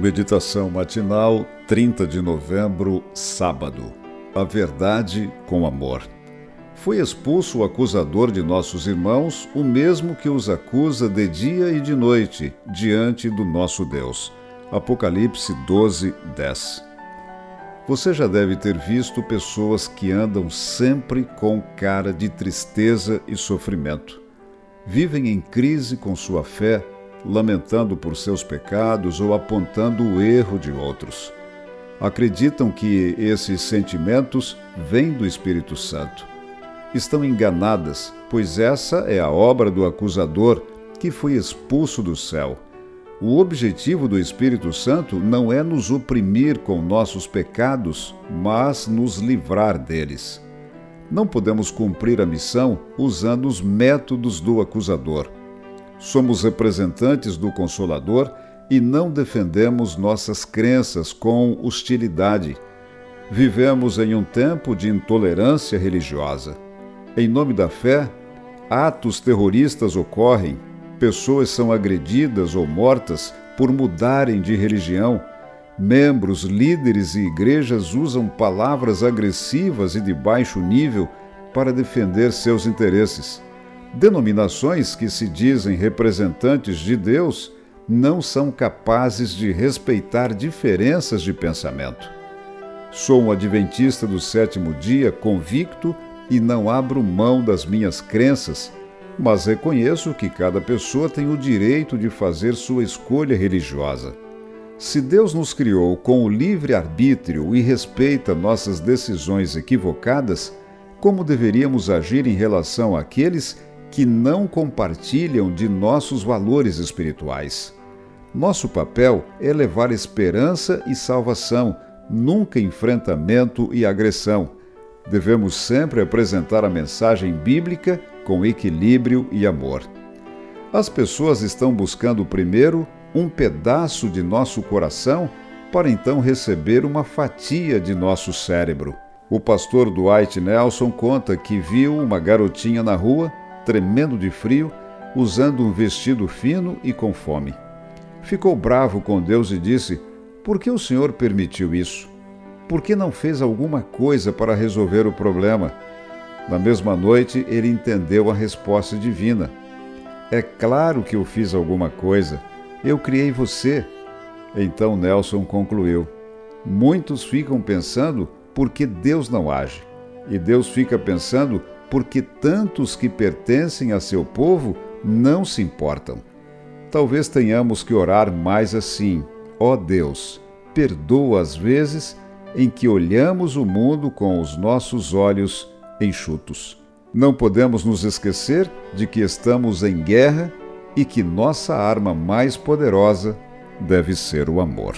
Meditação matinal, 30 de novembro, sábado. A verdade com amor. Foi expulso o acusador de nossos irmãos, o mesmo que os acusa de dia e de noite, diante do nosso Deus. Apocalipse 12, 10. Você já deve ter visto pessoas que andam sempre com cara de tristeza e sofrimento. Vivem em crise com sua fé lamentando por seus pecados ou apontando o erro de outros. Acreditam que esses sentimentos vêm do Espírito Santo. Estão enganadas, pois essa é a obra do acusador que foi expulso do céu. O objetivo do Espírito Santo não é nos oprimir com nossos pecados, mas nos livrar deles. Não podemos cumprir a missão usando os métodos do acusador. Somos representantes do Consolador e não defendemos nossas crenças com hostilidade. Vivemos em um tempo de intolerância religiosa. Em nome da fé, atos terroristas ocorrem, pessoas são agredidas ou mortas por mudarem de religião. Membros, líderes e igrejas usam palavras agressivas e de baixo nível para defender seus interesses. Denominações que se dizem representantes de Deus não são capazes de respeitar diferenças de pensamento. Sou um adventista do sétimo dia convicto e não abro mão das minhas crenças, mas reconheço que cada pessoa tem o direito de fazer sua escolha religiosa. Se Deus nos criou com o livre arbítrio e respeita nossas decisões equivocadas, como deveríamos agir em relação àqueles que não compartilham de nossos valores espirituais. Nosso papel é levar esperança e salvação, nunca enfrentamento e agressão. Devemos sempre apresentar a mensagem bíblica com equilíbrio e amor. As pessoas estão buscando primeiro um pedaço de nosso coração para então receber uma fatia de nosso cérebro. O pastor Dwight Nelson conta que viu uma garotinha na rua tremendo de frio, usando um vestido fino e com fome. Ficou bravo com Deus e disse: Por que o Senhor permitiu isso? Por que não fez alguma coisa para resolver o problema? Na mesma noite, ele entendeu a resposta divina. É claro que eu fiz alguma coisa. Eu criei você. Então Nelson concluiu: Muitos ficam pensando por que Deus não age. E Deus fica pensando porque tantos que pertencem a seu povo não se importam. Talvez tenhamos que orar mais assim: ó oh Deus, perdoa as vezes em que olhamos o mundo com os nossos olhos enxutos. Não podemos nos esquecer de que estamos em guerra e que nossa arma mais poderosa deve ser o amor.